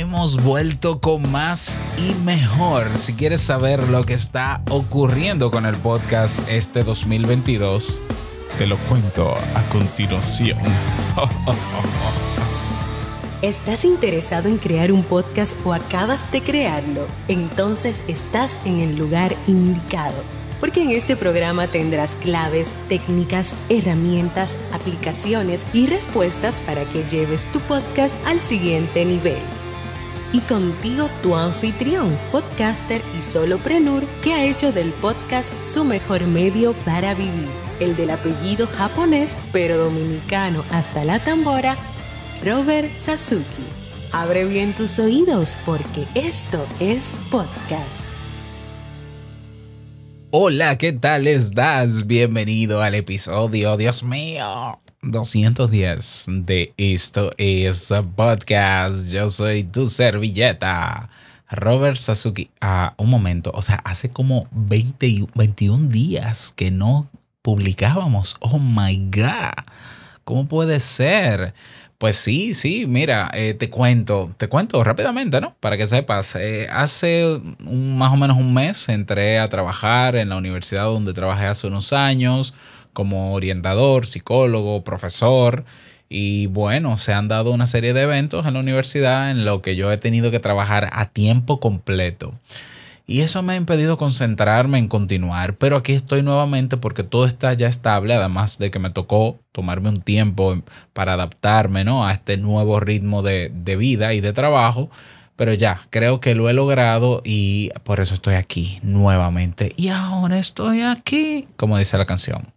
hemos vuelto con más y mejor. Si quieres saber lo que está ocurriendo con el podcast este 2022, te lo cuento a continuación. ¿Estás interesado en crear un podcast o acabas de crearlo? Entonces estás en el lugar indicado porque en este programa tendrás claves, técnicas, herramientas, aplicaciones y respuestas para que lleves tu podcast al siguiente nivel. Y contigo tu anfitrión, podcaster y soloprenur que ha hecho del podcast su mejor medio para vivir, el del apellido japonés pero dominicano hasta la tambora, Robert Sasuki. Abre bien tus oídos porque esto es podcast. Hola, ¿qué tal estás? Bienvenido al episodio, Dios mío, 210 de Esto es Podcast. Yo soy tu servilleta, Robert Sasuki. Ah, un momento, o sea, hace como 20, 21 días que no publicábamos. Oh my God, ¿cómo puede ser? Pues sí, sí, mira, eh, te cuento, te cuento rápidamente, ¿no? Para que sepas, eh, hace más o menos un mes entré a trabajar en la universidad donde trabajé hace unos años como orientador, psicólogo, profesor. Y bueno, se han dado una serie de eventos en la universidad en lo que yo he tenido que trabajar a tiempo completo. Y eso me ha impedido concentrarme en continuar, pero aquí estoy nuevamente porque todo está ya estable, además de que me tocó tomarme un tiempo para adaptarme ¿no? a este nuevo ritmo de, de vida y de trabajo. Pero ya, creo que lo he logrado y por eso estoy aquí nuevamente. Y ahora estoy aquí, como dice la canción.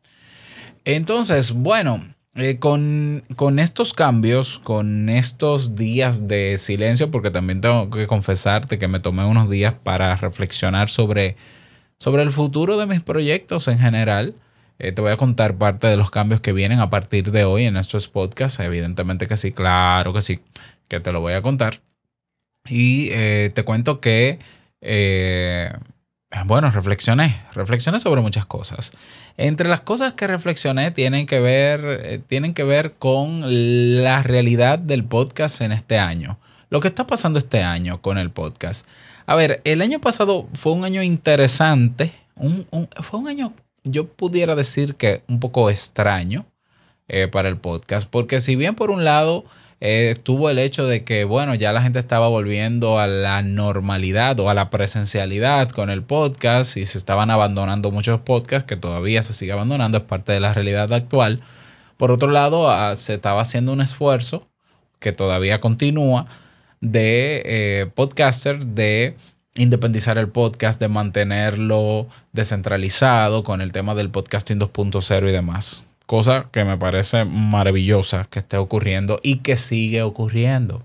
Entonces, bueno, eh, con, estos cambios, con estos días de silencio, porque también tengo que confesarte que me tomé unos días para reflexionar sobre, sobre el futuro de mis proyectos en general. Eh, te voy a contar parte de los cambios que vienen a partir de hoy en estos podcasts. Evidentemente que sí, claro que sí, que te lo voy a contar. Y eh, te cuento que bueno, reflexioné, reflexioné sobre muchas cosas. Entre las cosas que reflexioné tienen que ver, eh, tienen que ver con la realidad del podcast en este año. Lo que está pasando este año con el podcast. A ver, el año pasado fue un año interesante. fue un año, yo pudiera decir que un poco extraño eh, para el podcast. Porque si bien por un lado eh, tuvo el hecho de que, bueno, ya la gente estaba volviendo a la normalidad o a la presencialidad con el podcast y se estaban abandonando muchos podcasts que todavía se sigue abandonando, es parte de la realidad actual. Por otro lado, ah, se estaba haciendo un esfuerzo que todavía continúa de eh, podcaster de independizar el podcast, de mantenerlo descentralizado con el tema del podcasting 2.0 y demás cosa que me parece maravillosa que esté ocurriendo y que sigue ocurriendo.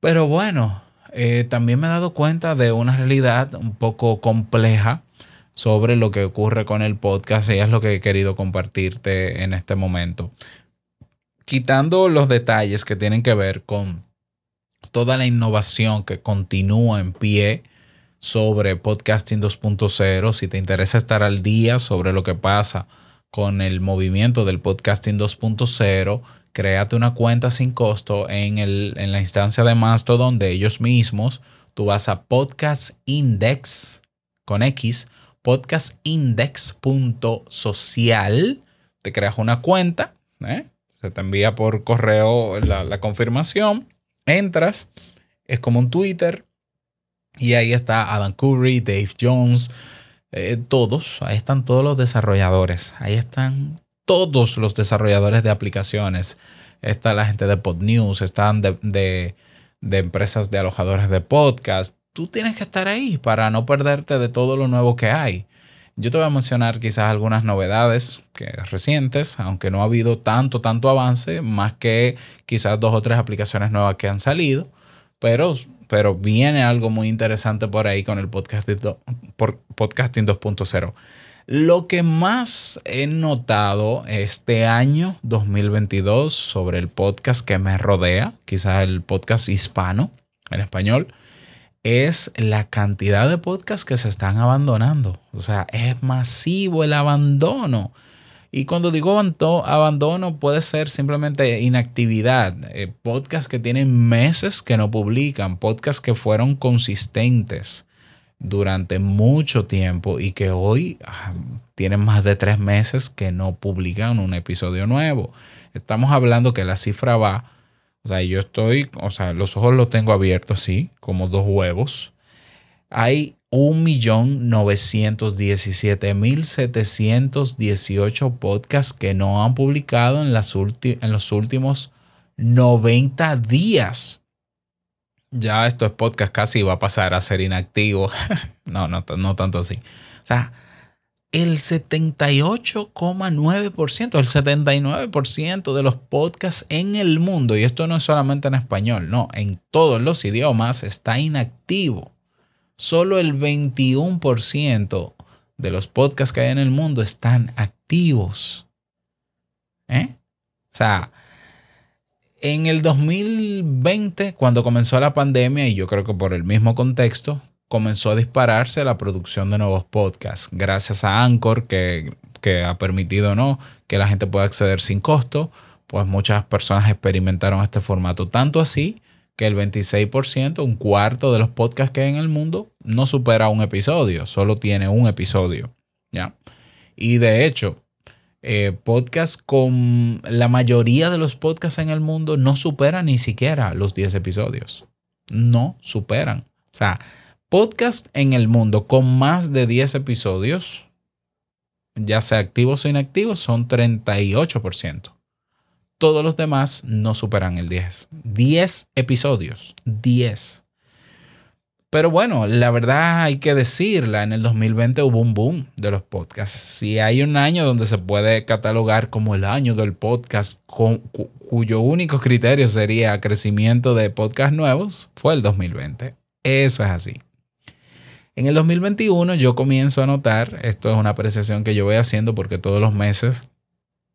Pero bueno, eh, también me he dado cuenta de una realidad un poco compleja sobre lo que ocurre con el podcast y es lo que he querido compartirte en este momento. Quitando los detalles que tienen que ver con toda la innovación que continúa en pie sobre podcasting 2.0, si te interesa estar al día sobre lo que pasa con el movimiento del podcasting 2.0, créate una cuenta sin costo en, el, en la instancia de Mastodon de ellos mismos. Tú vas a Podcast Index con X, podcastindex.social, te creas una cuenta, ¿eh? se te envía por correo la, la confirmación, entras, es como un Twitter, y ahí está Adam Curry, Dave Jones, eh, todos, ahí están todos los desarrolladores, ahí están todos los desarrolladores de aplicaciones. Está la gente de PodNews, están de, de, de empresas de alojadores de podcast. Tú tienes que estar ahí para no perderte de todo lo nuevo que hay. Yo te voy a mencionar quizás algunas novedades que, recientes, aunque no ha habido tanto, tanto avance, más que quizás dos o tres aplicaciones nuevas que han salido, pero pero viene algo muy interesante por ahí con el podcasting, podcasting 2.0. Lo que más he notado este año 2022 sobre el podcast que me rodea, quizás el podcast hispano en español, es la cantidad de podcasts que se están abandonando. O sea, es masivo el abandono. Y cuando digo abandono, puede ser simplemente inactividad. Eh, podcasts que tienen meses que no publican, podcasts que fueron consistentes durante mucho tiempo y que hoy ah, tienen más de tres meses que no publican un episodio nuevo. Estamos hablando que la cifra va, o sea, yo estoy, o sea, los ojos los tengo abiertos, sí, como dos huevos. Hay 1.917.718 podcasts que no han publicado en, las en los últimos 90 días. Ya estos podcasts casi va a pasar a ser inactivo. no, no, no tanto así. O sea, el 78,9%, el 79% de los podcasts en el mundo, y esto no es solamente en español, no, en todos los idiomas está inactivo solo el 21% de los podcasts que hay en el mundo están activos. ¿Eh? O sea, en el 2020, cuando comenzó la pandemia, y yo creo que por el mismo contexto, comenzó a dispararse la producción de nuevos podcasts, gracias a Anchor, que, que ha permitido no que la gente pueda acceder sin costo, pues muchas personas experimentaron este formato, tanto así que el 26%, un cuarto de los podcasts que hay en el mundo, no supera un episodio, solo tiene un episodio. ¿ya? Y de hecho, eh, podcasts con la mayoría de los podcasts en el mundo no superan ni siquiera los 10 episodios. No superan. O sea, podcasts en el mundo con más de 10 episodios, ya sea activos o inactivos, son 38%. Todos los demás no superan el 10. 10 episodios. 10. Pero bueno, la verdad hay que decirla, en el 2020 hubo un boom de los podcasts. Si hay un año donde se puede catalogar como el año del podcast cuyo único criterio sería crecimiento de podcasts nuevos, fue el 2020. Eso es así. En el 2021 yo comienzo a notar, esto es una apreciación que yo voy haciendo porque todos los meses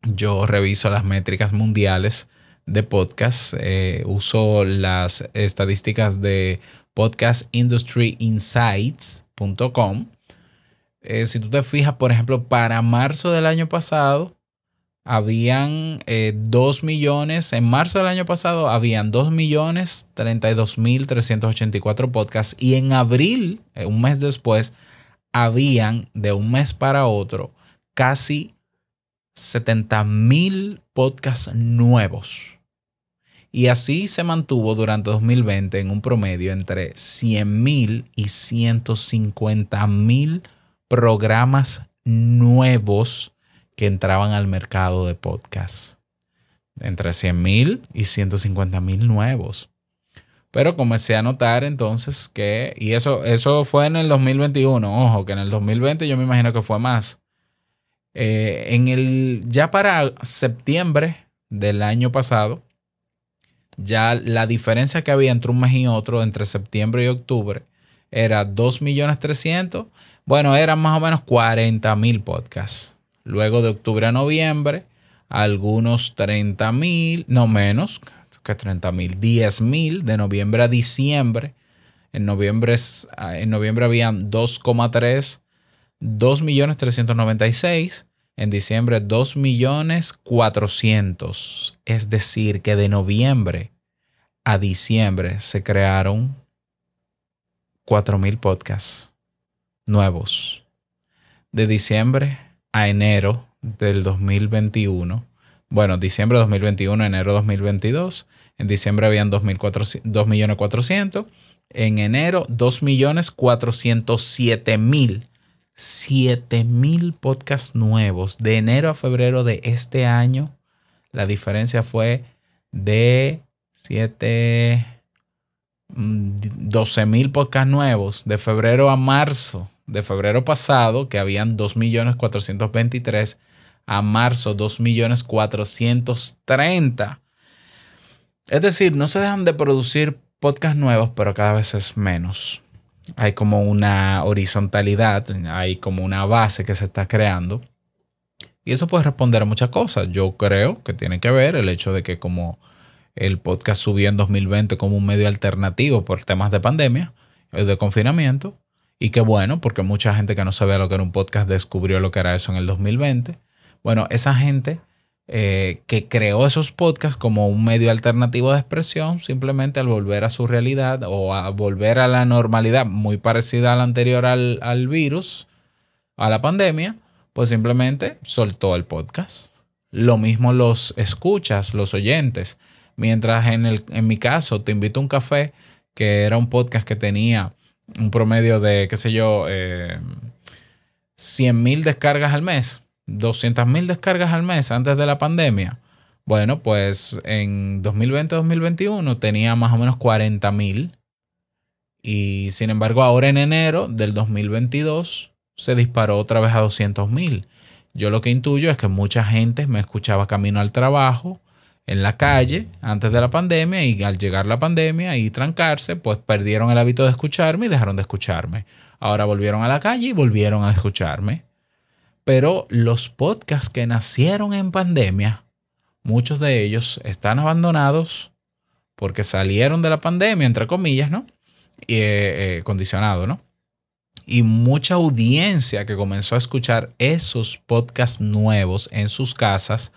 yo reviso las métricas mundiales de podcast. Eh, uso las estadísticas de podcastindustryinsights.com. Eh, si tú te fijas, por ejemplo, para marzo del año pasado, habían 2 eh, millones, en marzo del año pasado habían 2 millones 32 mil 384 podcasts y en abril, un mes después, habían de un mes para otro casi 70 mil podcasts nuevos. Y así se mantuvo durante 2020 en un promedio entre 100 mil y 150 mil programas nuevos que entraban al mercado de podcasts. Entre 100 mil y 150 mil nuevos. Pero comencé a notar entonces que, y eso, eso fue en el 2021, ojo, que en el 2020 yo me imagino que fue más. Eh, en el, ya para septiembre del año pasado, ya la diferencia que había entre un mes y otro, entre septiembre y octubre, era 2.300.000. Bueno, eran más o menos 40.000 podcasts. Luego de octubre a noviembre, algunos 30.000, no menos que 30.000, 10.000 de noviembre a diciembre. En noviembre, en noviembre habían 2,3 2.396.000. En diciembre 2.400.000. Es decir, que de noviembre a diciembre se crearon 4.000 podcasts nuevos. De diciembre a enero del 2021. Bueno, diciembre 2021, enero 2022. En diciembre habían 2.400.000. En enero 2.407.000 7000 podcasts nuevos de enero a febrero de este año. La diferencia fue de 7, 12 mil podcasts nuevos de febrero a marzo, de febrero pasado, que habían 2.423, a marzo 2.430. Es decir, no se dejan de producir podcasts nuevos, pero cada vez es menos hay como una horizontalidad, hay como una base que se está creando. Y eso puede responder a muchas cosas. Yo creo que tiene que ver el hecho de que como el podcast subió en 2020 como un medio alternativo por temas de pandemia, eh, de confinamiento, y que bueno, porque mucha gente que no sabía lo que era un podcast descubrió lo que era eso en el 2020. Bueno, esa gente eh, que creó esos podcasts como un medio alternativo de expresión, simplemente al volver a su realidad o a volver a la normalidad muy parecida a la anterior al, al virus, a la pandemia, pues simplemente soltó el podcast. Lo mismo los escuchas, los oyentes. Mientras en, el, en mi caso, te invito a un café, que era un podcast que tenía un promedio de, qué sé yo, eh, 100 mil descargas al mes, 200 mil descargas al mes antes de la pandemia. Bueno, pues en 2020-2021 tenía más o menos 40 mil. Y sin embargo, ahora en enero del 2022 se disparó otra vez a 200 mil. Yo lo que intuyo es que mucha gente me escuchaba camino al trabajo, en la calle, antes de la pandemia, y al llegar la pandemia y trancarse, pues perdieron el hábito de escucharme y dejaron de escucharme. Ahora volvieron a la calle y volvieron a escucharme. Pero los podcasts que nacieron en pandemia, muchos de ellos están abandonados porque salieron de la pandemia, entre comillas, ¿no? Y eh, eh, condicionado, ¿no? Y mucha audiencia que comenzó a escuchar esos podcasts nuevos en sus casas,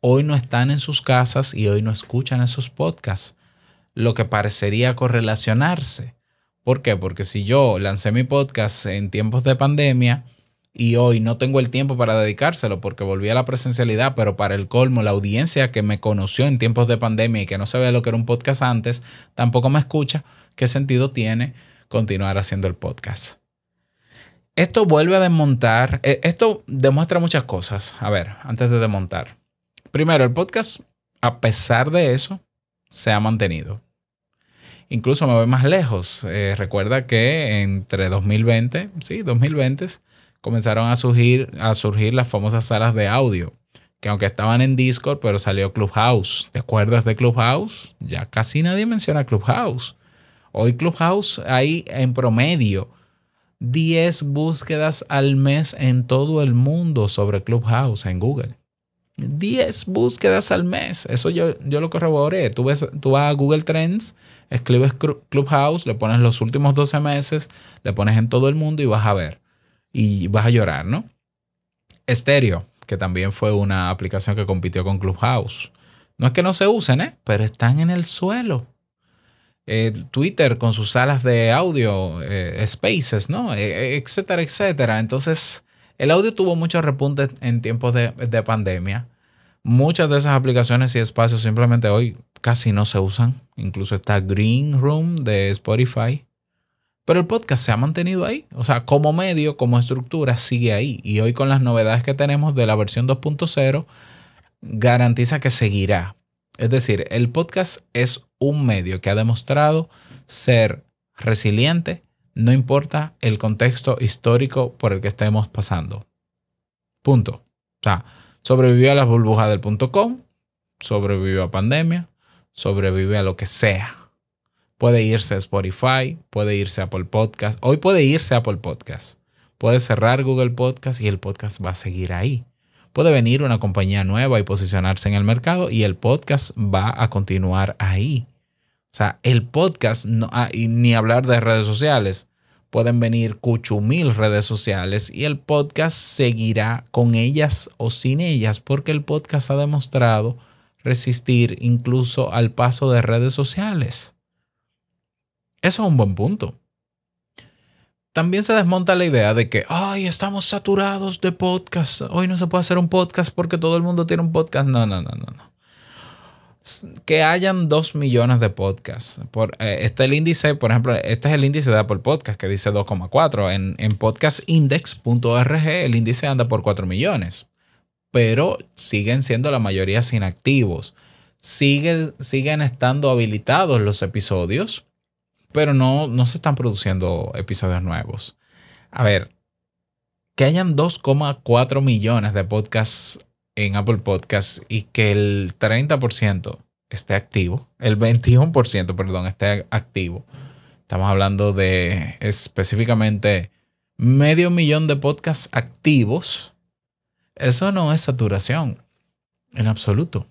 hoy no están en sus casas y hoy no escuchan esos podcasts, lo que parecería correlacionarse. ¿Por qué? Porque si yo lancé mi podcast en tiempos de pandemia y hoy no tengo el tiempo para dedicárselo porque volví a la presencialidad, pero para el colmo, la audiencia que me conoció en tiempos de pandemia y que no sabía lo que era un podcast antes, tampoco me escucha, ¿qué sentido tiene continuar haciendo el podcast? Esto vuelve a desmontar, eh, esto demuestra muchas cosas. A ver, antes de desmontar. Primero, el podcast, a pesar de eso, se ha mantenido. Incluso me voy más lejos. Eh, recuerda que entre 2020, sí, 2020, comenzaron a surgir, a surgir las famosas salas de audio, que aunque estaban en Discord, pero salió Clubhouse. ¿Te acuerdas de Clubhouse? Ya casi nadie menciona Clubhouse. Hoy Clubhouse hay en promedio 10 búsquedas al mes en todo el mundo sobre Clubhouse en Google. 10 búsquedas al mes. Eso yo, yo lo corroboré. Tú, ves, tú vas a Google Trends, escribes Clubhouse, le pones los últimos 12 meses, le pones en todo el mundo y vas a ver. Y vas a llorar, ¿no? Stereo, que también fue una aplicación que compitió con Clubhouse. No es que no se usen, ¿eh? Pero están en el suelo. Twitter con sus salas de audio, eh, spaces, ¿no? E, e, etcétera, etcétera. Entonces, el audio tuvo muchos repuntes en tiempos de, de, pandemia. Muchas de esas aplicaciones y espacios simplemente hoy casi no se usan. Incluso está Green Room de Spotify. Pero el podcast se ha mantenido ahí. O sea, como medio, como estructura, sigue ahí. Y hoy con las novedades que tenemos de la versión 2.0, garantiza que seguirá. Es decir, el podcast es un medio que ha demostrado ser resiliente, no importa el contexto histórico por el que estemos pasando. Punto. O sea, sobrevivió a las burbujas del punto com, sobrevivió a pandemia, sobrevivió a lo que sea. Puede irse a Spotify, puede irse a Apple Podcast. Hoy puede irse a Apple Podcast. Puede cerrar Google Podcast y el podcast va a seguir ahí. Puede venir una compañía nueva y posicionarse en el mercado y el podcast va a continuar ahí. O sea, el podcast, no, ah, y ni hablar de redes sociales, pueden venir cuchumil redes sociales y el podcast seguirá con ellas o sin ellas porque el podcast ha demostrado resistir incluso al paso de redes sociales. Eso es un buen punto también se desmonta la idea de que, ay, estamos saturados de podcasts. Hoy no se puede hacer un podcast porque todo el mundo tiene un podcast. No, no, no, no. no. Que hayan dos millones de podcasts. Por, eh, este el índice, por ejemplo, este es el índice de Apple Podcast que dice 2,4. En, en podcastindex.org el índice anda por 4 millones. Pero siguen siendo la mayoría inactivos. Sigue, siguen estando habilitados los episodios pero no, no se están produciendo episodios nuevos. A ver, que hayan 2,4 millones de podcasts en Apple Podcasts y que el 30% esté activo, el 21%, perdón, esté activo. Estamos hablando de específicamente medio millón de podcasts activos. Eso no es saturación en absoluto.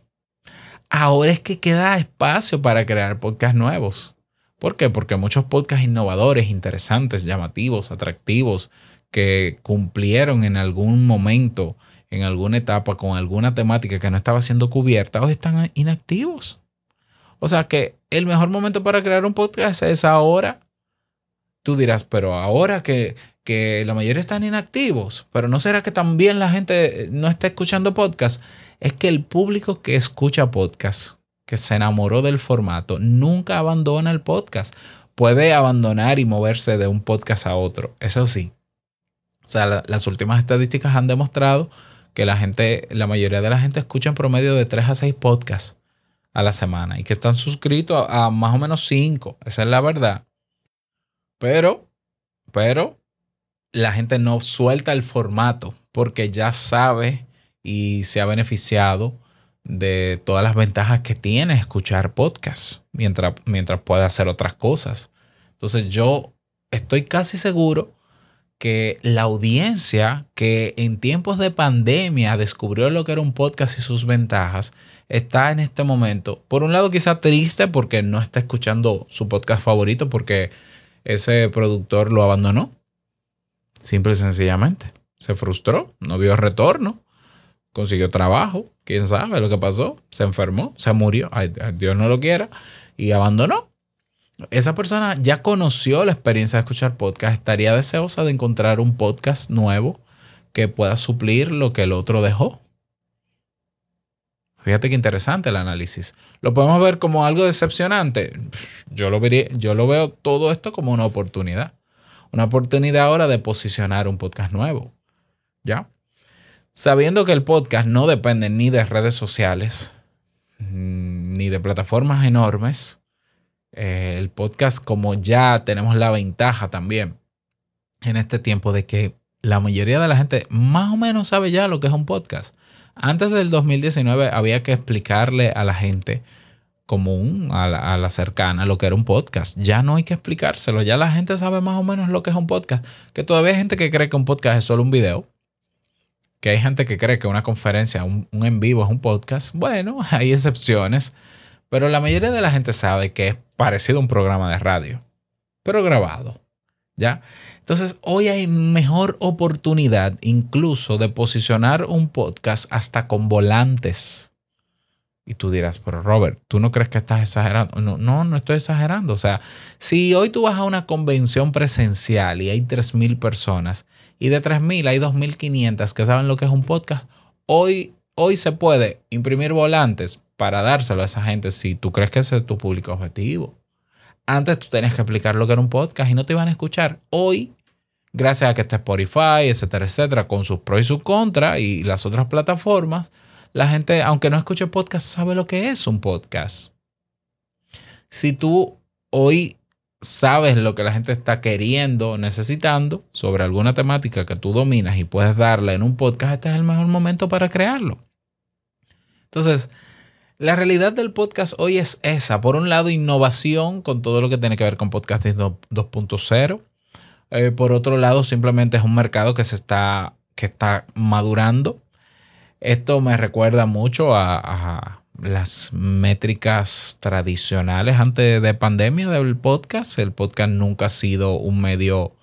Ahora es que queda espacio para crear podcasts nuevos. ¿Por qué? Porque muchos podcasts innovadores, interesantes, llamativos, atractivos, que cumplieron en algún momento en alguna etapa con alguna temática que no estaba siendo cubierta, hoy están inactivos. O sea que el mejor momento para crear un podcast es ahora. Tú dirás, pero ahora que, que la mayoría están inactivos, pero ¿no será que también la gente no está escuchando podcast? Es que el público que escucha podcast, que se enamoró del formato, nunca abandona el podcast. Puede abandonar y moverse de un podcast a otro, eso sí. O sea, las últimas estadísticas han demostrado que la gente, la mayoría de la gente escucha en promedio de 3 a 6 podcasts a la semana y que están suscritos a, a más o menos 5. Esa es la verdad. Pero, pero, la gente no suelta el formato porque ya sabe y se ha beneficiado de todas las ventajas que tiene escuchar podcasts mientras, mientras puede hacer otras cosas. Entonces yo estoy casi seguro que la audiencia que en tiempos de pandemia descubrió lo que era un podcast y sus ventajas, está en este momento, por un lado quizá triste porque no está escuchando su podcast favorito porque ese productor lo abandonó, simple y sencillamente. Se frustró, no vio retorno, consiguió trabajo, quién sabe lo que pasó, se enfermó, se murió, ay, Dios no lo quiera, y abandonó. Esa persona ya conoció la experiencia de escuchar podcast, estaría deseosa de encontrar un podcast nuevo que pueda suplir lo que el otro dejó. Fíjate qué interesante el análisis. Lo podemos ver como algo decepcionante. Yo lo, yo lo veo todo esto como una oportunidad. Una oportunidad ahora de posicionar un podcast nuevo. ¿Ya? Sabiendo que el podcast no depende ni de redes sociales, mm, ni de plataformas enormes, eh, el podcast como ya tenemos la ventaja también en este tiempo de que la mayoría de la gente más o menos sabe ya lo que es un podcast. Antes del 2019 había que explicarle a la gente común, a la, a la, cercana, lo que era un podcast. Ya no hay que explicárselo, ya la gente sabe más o menos lo que es un podcast. Que todavía hay gente que cree que un podcast es solo un video. Que hay gente que cree que una conferencia, un, en vivo es un podcast. Bueno, hay excepciones. Pero la mayoría de la gente sabe que es parecido a un programa de radio, pero grabado. ¿Ya? Entonces, hoy hay mejor oportunidad incluso de posicionar un podcast hasta con volantes. Y tú dirás, pero Robert, ¿tú no crees que estás exagerando? No, no, no estoy exagerando. O sea, si hoy tú vas a una convención presencial y hay 3.000 personas y de 3.000 hay 2.500 que saben lo que es un podcast, hoy, hoy se puede imprimir volantes para dárselo a esa gente si tú crees que ese es tu público objetivo. Antes tú tenías que explicar lo que era un podcast y no te iban a escuchar. Hoy, gracias a que está Spotify, etcétera, etcétera, con sus pros y sus contras y las otras plataformas, la gente, aunque no escuche podcast, sabe lo que es un podcast. Si tú hoy sabes lo que la gente está queriendo, necesitando sobre alguna temática que tú dominas y puedes darle en un podcast, este es el mejor momento para crearlo. Entonces, la realidad del podcast hoy es esa. Por un lado, innovación con todo lo que tiene que ver con podcasting 2.0. Eh, por otro lado, simplemente es un mercado que se está, que está madurando. Esto me recuerda mucho a las métricas tradicionales antes de pandemia del podcast. El podcast nunca ha sido un medio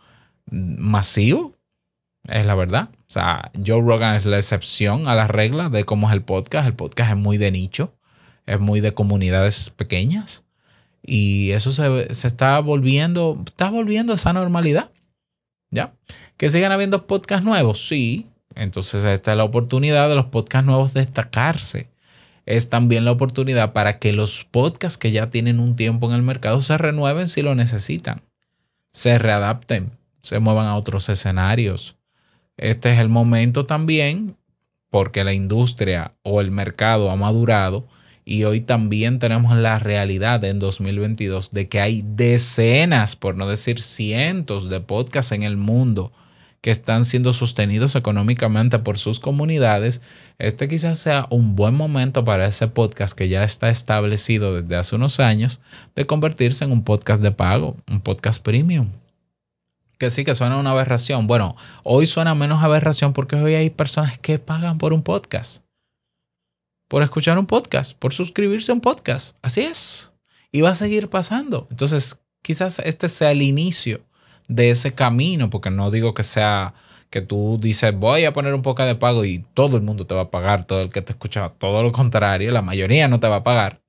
masivo, es la verdad. O sea, Joe Rogan es la excepción a la regla de cómo es el podcast. El podcast es muy de nicho es muy de comunidades pequeñas y eso se, está volviendo, está volviendo a esa normalidad. ¿Ya? Que sigan habiendo podcasts nuevos, sí. Entonces esta es la oportunidad de los podcasts nuevos destacarse. Es también la oportunidad para que los podcasts que ya tienen un tiempo en el mercado se renueven si lo necesitan, se readapten, se muevan a otros escenarios. Este es el momento también porque la industria o el mercado ha madurado y hoy también tenemos la realidad en 2022 de que hay decenas, por no decir cientos de podcasts en el mundo que están siendo sostenidos económicamente por sus comunidades, este quizás sea un buen momento para ese podcast que ya está establecido desde hace unos años de convertirse en un podcast de pago, un podcast premium. Que sí, que suena una aberración. Bueno, hoy suena menos aberración porque hoy hay personas que pagan por un podcast por escuchar un podcast, por suscribirse a un podcast. Así es. Y va a seguir pasando. Entonces, quizás este sea el inicio de ese camino, porque no digo que sea que tú dices, voy a poner un poco de pago y todo el mundo te va a pagar, todo el que te escucha, todo lo contrario, la mayoría no te va a pagar.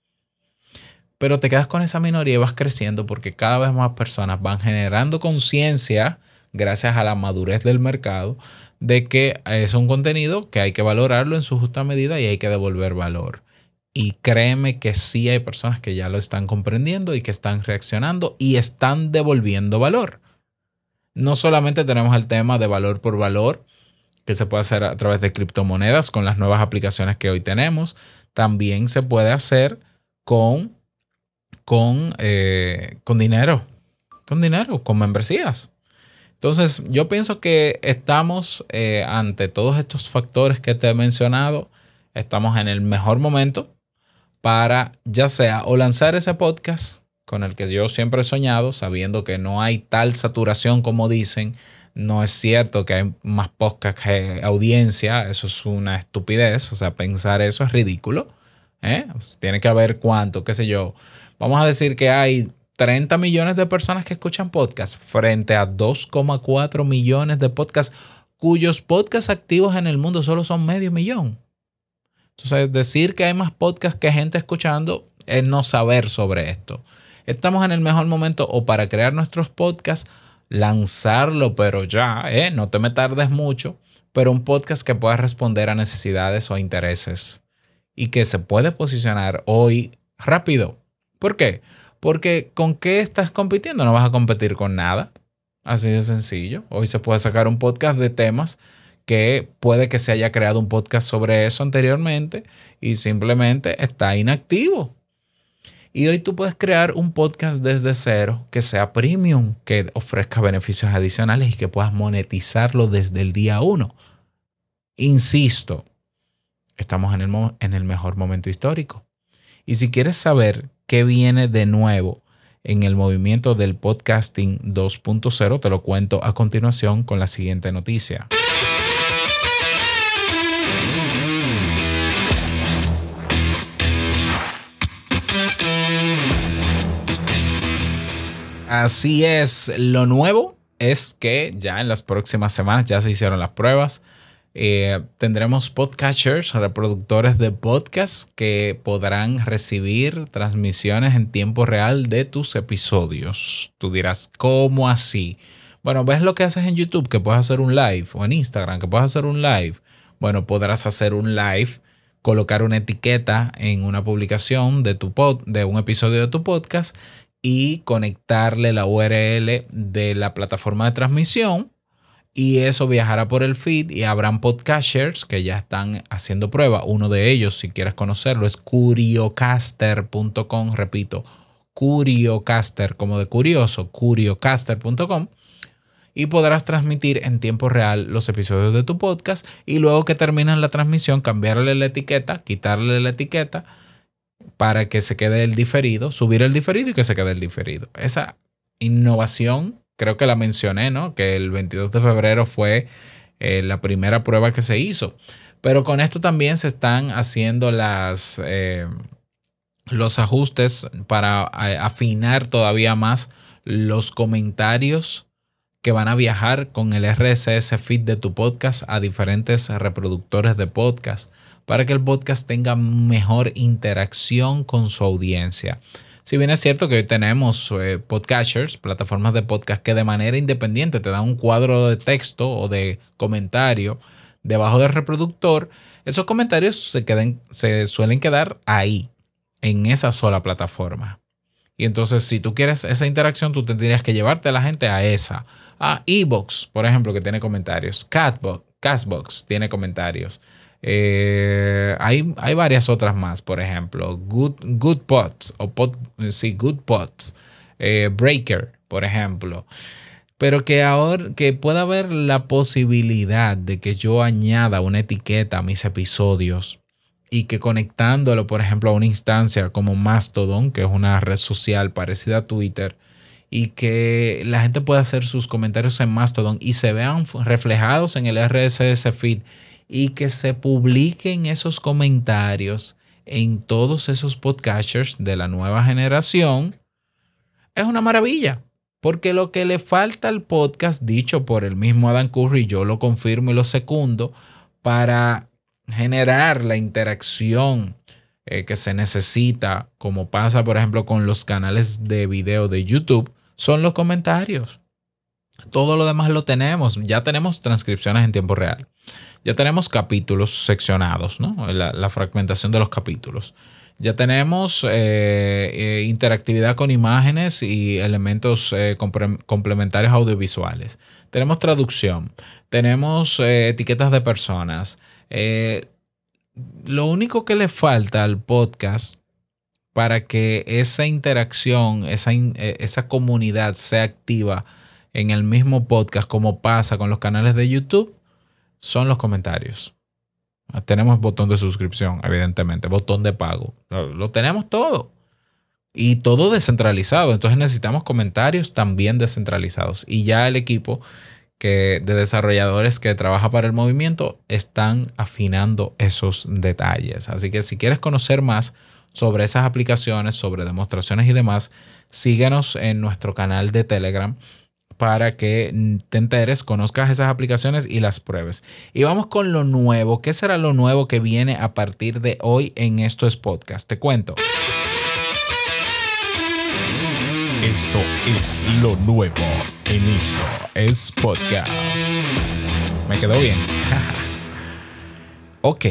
Pero te quedas con esa minoría y vas creciendo porque cada vez más personas van generando conciencia, gracias a la madurez del mercado, de que es un contenido que hay que valorarlo en su justa medida y hay que devolver valor. Y créeme que sí hay personas que ya lo están comprendiendo y que están reaccionando y están devolviendo valor. No solamente tenemos el tema de valor por valor, que se puede hacer a través de criptomonedas con las nuevas aplicaciones que hoy tenemos, también se puede hacer con, con, eh, con dinero, con dinero, con membresías. Entonces, yo pienso que estamos eh, ante todos estos factores que te he mencionado, estamos en el mejor momento para ya sea o lanzar ese podcast con el que yo siempre he soñado, sabiendo que no hay tal saturación como dicen. No es cierto que hay más podcast que audiencia, eso es una estupidez, o sea, pensar eso es ridículo. ¿eh? Tiene que haber cuánto, qué sé yo. Vamos a decir que hay 30 millones de personas que escuchan podcast frente a 2,4 millones de podcasts cuyos podcasts activos en el mundo solo son medio millón. Entonces, decir que hay más podcasts que gente escuchando es no saber sobre esto. Estamos en el mejor momento o para crear nuestros podcasts, lanzarlo, pero ya, ¿eh? no te me tardes mucho, pero un podcast que pueda responder a necesidades o intereses y que se puede posicionar hoy rápido. ¿Por qué? Porque con qué estás compitiendo? No vas a competir con nada. Así de sencillo. Hoy se puede sacar un podcast de temas que puede que se haya creado un podcast sobre eso anteriormente y simplemente está inactivo. Y hoy tú puedes crear un podcast desde cero que sea premium, que ofrezca beneficios adicionales y que puedas monetizarlo desde el día uno. Insisto, estamos en el, en el mejor momento histórico. Y si quieres saber qué viene de nuevo en el movimiento del podcasting 2.0, te lo cuento a continuación con la siguiente noticia. Así es, lo nuevo es que ya en las próximas semanas ya se hicieron las pruebas. Eh, tendremos podcatchers, reproductores de podcast que podrán recibir transmisiones en tiempo real de tus episodios. Tú dirás, ¿cómo así? Bueno, ¿ves lo que haces en YouTube? Que puedes hacer un live o en Instagram, que puedes hacer un live. Bueno, podrás hacer un live, colocar una etiqueta en una publicación de, tu pod, de un episodio de tu podcast y conectarle la URL de la plataforma de transmisión. Y eso viajará por el feed y habrán podcasters que ya están haciendo prueba. Uno de ellos, si quieres conocerlo, es curiocaster.com, repito, curiocaster como de curioso, curiocaster.com y podrás transmitir en tiempo real los episodios de tu podcast y luego que terminan la transmisión cambiarle la etiqueta, quitarle la etiqueta para que se quede el diferido, subir el diferido y que se quede el diferido. Esa innovación, creo que la mencioné, ¿no? Que el 22 de febrero fue eh, la primera prueba que se hizo. Pero con esto también se están haciendo las, eh, los ajustes para afinar todavía más los comentarios que van a viajar con el RSS feed de tu podcast a diferentes reproductores de podcast para que el podcast tenga mejor interacción con su audiencia. Si bien es cierto que hoy tenemos eh, podcasters, plataformas de podcast que de manera independiente te dan un cuadro de texto o de comentario debajo del reproductor, esos comentarios se, se suelen quedar ahí, en esa sola plataforma. Y entonces, si tú quieres esa interacción, tú tendrías que llevarte a la gente a esa. A Ebox, por ejemplo, que tiene comentarios. Catbox, Castbox tiene comentarios. Eh, hay, hay, varias otras más, por ejemplo, Good, Good Pots o sí, Good Pots, eh, Breaker, por ejemplo. Pero que ahora que pueda haber la posibilidad de que yo añada una etiqueta a mis episodios y que conectándolo, por ejemplo, a una instancia como Mastodon, que es una red social parecida a Twitter, y que la gente pueda hacer sus comentarios en Mastodon y se vean reflejados en el RSS feed y que se publiquen esos comentarios en todos esos podcasters de la nueva generación, es una maravilla. Porque lo que le falta al podcast, dicho por el mismo Adam Curry, yo lo confirmo y lo secundo, para generar la interacción eh, que se necesita, como pasa por ejemplo con los canales de video de YouTube, son los comentarios. Todo lo demás lo tenemos. Ya tenemos transcripciones en tiempo real. Ya tenemos capítulos seccionados, ¿no? La, fragmentación de los capítulos. Ya tenemos eh, eh, interactividad con imágenes y elementos complementarios audiovisuales. Tenemos traducción. Tenemos etiquetas de personas lo único que le falta al podcast para que esa interacción, esa, eh, esa comunidad sea activa en el mismo podcast como pasa con los canales de YouTube, son los comentarios. Tenemos botón de suscripción, evidentemente, botón de pago. Lo, tenemos todo. Y todo descentralizado. Entonces necesitamos comentarios también descentralizados. Y ya el equipo que de desarrolladores que trabaja para el movimiento están afinando esos detalles. Así que si quieres conocer más sobre esas aplicaciones, sobre demostraciones y demás, síguenos en nuestro canal de Telegram para que te enteres, conozcas esas aplicaciones y las pruebes. Y vamos con lo nuevo. ¿Qué será lo nuevo que viene a partir de hoy en estos podcasts? Te cuento. Esto es lo nuevo en esto es podcast. Me quedó bien. ok.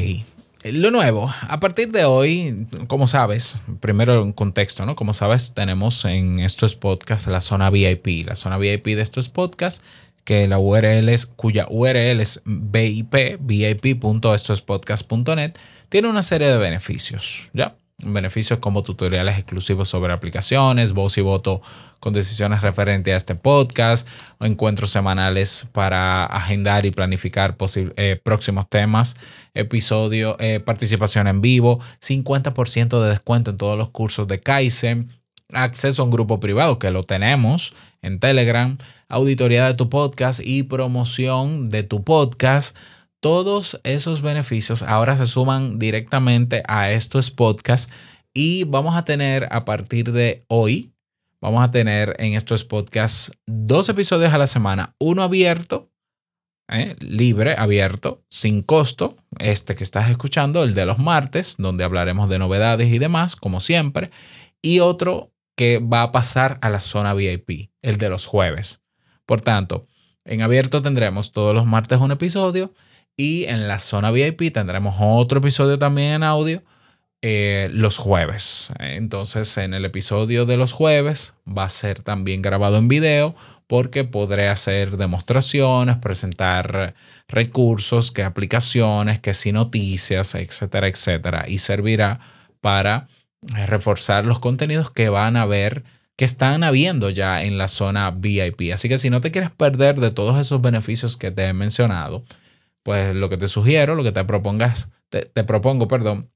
Lo nuevo, a partir de hoy, como sabes, primero un contexto, ¿no? Como sabes, tenemos en estos podcasts la zona VIP. La zona VIP de estos podcasts, que la URL es, cuya URL es VIP, vip.estospodcast.net, tiene una serie de beneficios, ¿ya? Beneficios como tutoriales exclusivos sobre aplicaciones, voz y voto con decisiones referentes a este podcast, encuentros semanales para agendar y planificar eh, próximos temas, episodio, eh, participación en vivo, 50% de descuento en todos los cursos de Kaizen, acceso a un grupo privado que lo tenemos en Telegram, auditoría de tu podcast y promoción de tu podcast todos esos beneficios ahora se suman directamente a estos podcasts y vamos a tener a partir de hoy, vamos a tener en estos podcasts dos episodios a la semana, uno abierto, ¿eh? libre, abierto, sin costo, este que estás escuchando, el de los martes, donde hablaremos de novedades y demás, como siempre, y otro que va a pasar a la zona VIP, el de los jueves. Por tanto, en abierto tendremos todos los martes un episodio y en la zona VIP tendremos otro episodio también en audio eh, los jueves. Entonces, en el episodio de los jueves va a ser también grabado en video porque podré hacer demostraciones, presentar recursos, que aplicaciones, que si noticias, etcétera, etcétera. Y servirá para reforzar los contenidos que van a ver que están habiendo ya en la zona VIP. Así que si no te quieres perder de todos esos beneficios que te he mencionado, pues lo que te sugiero, lo que te propongas, te, propongo, perdón,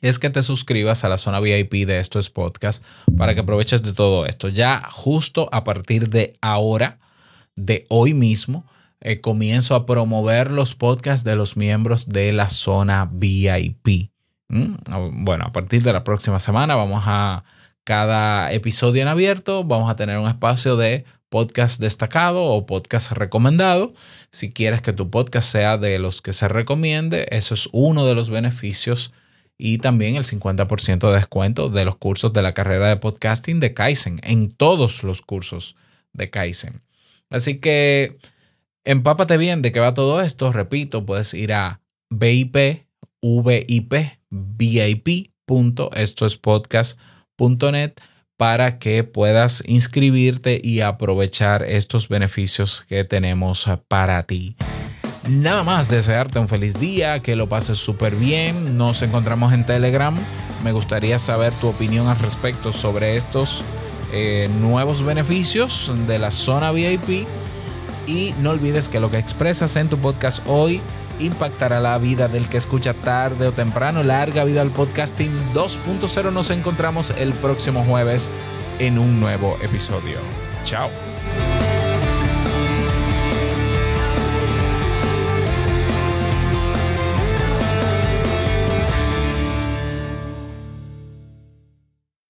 es que te suscribas a la zona VIP de estos podcasts para que aproveches de todo esto. Ya justo a partir de ahora, de hoy mismo, eh, comienzo a promover los podcasts de los miembros de la zona VIP. ¿Mm? Bueno, a partir de la próxima semana vamos a cada episodio en abierto, vamos a tener un espacio de podcast destacado o podcast recomendado. Si quieres que tu podcast sea de los que se recomiende, eso es uno de los beneficios y también el 50% de descuento de los cursos de la carrera de podcasting de Kaizen, en todos los cursos de Kaizen. Así que empápate bien de qué va todo esto. Repito, puedes ir a VIP, VIP, VIP.estoespodcast.net para que puedas inscribirte y aprovechar estos beneficios que tenemos para ti. Nada más desearte un feliz día, que lo pases súper bien. Nos encontramos en Telegram. Me gustaría saber tu opinión al respecto sobre estos eh, nuevos beneficios de la zona VIP. Y no olvides que lo que expresas en tu podcast hoy impactará la vida del que escucha tarde o temprano. Larga vida al podcasting 2.0. Nos encontramos el próximo jueves en un nuevo episodio. Chao.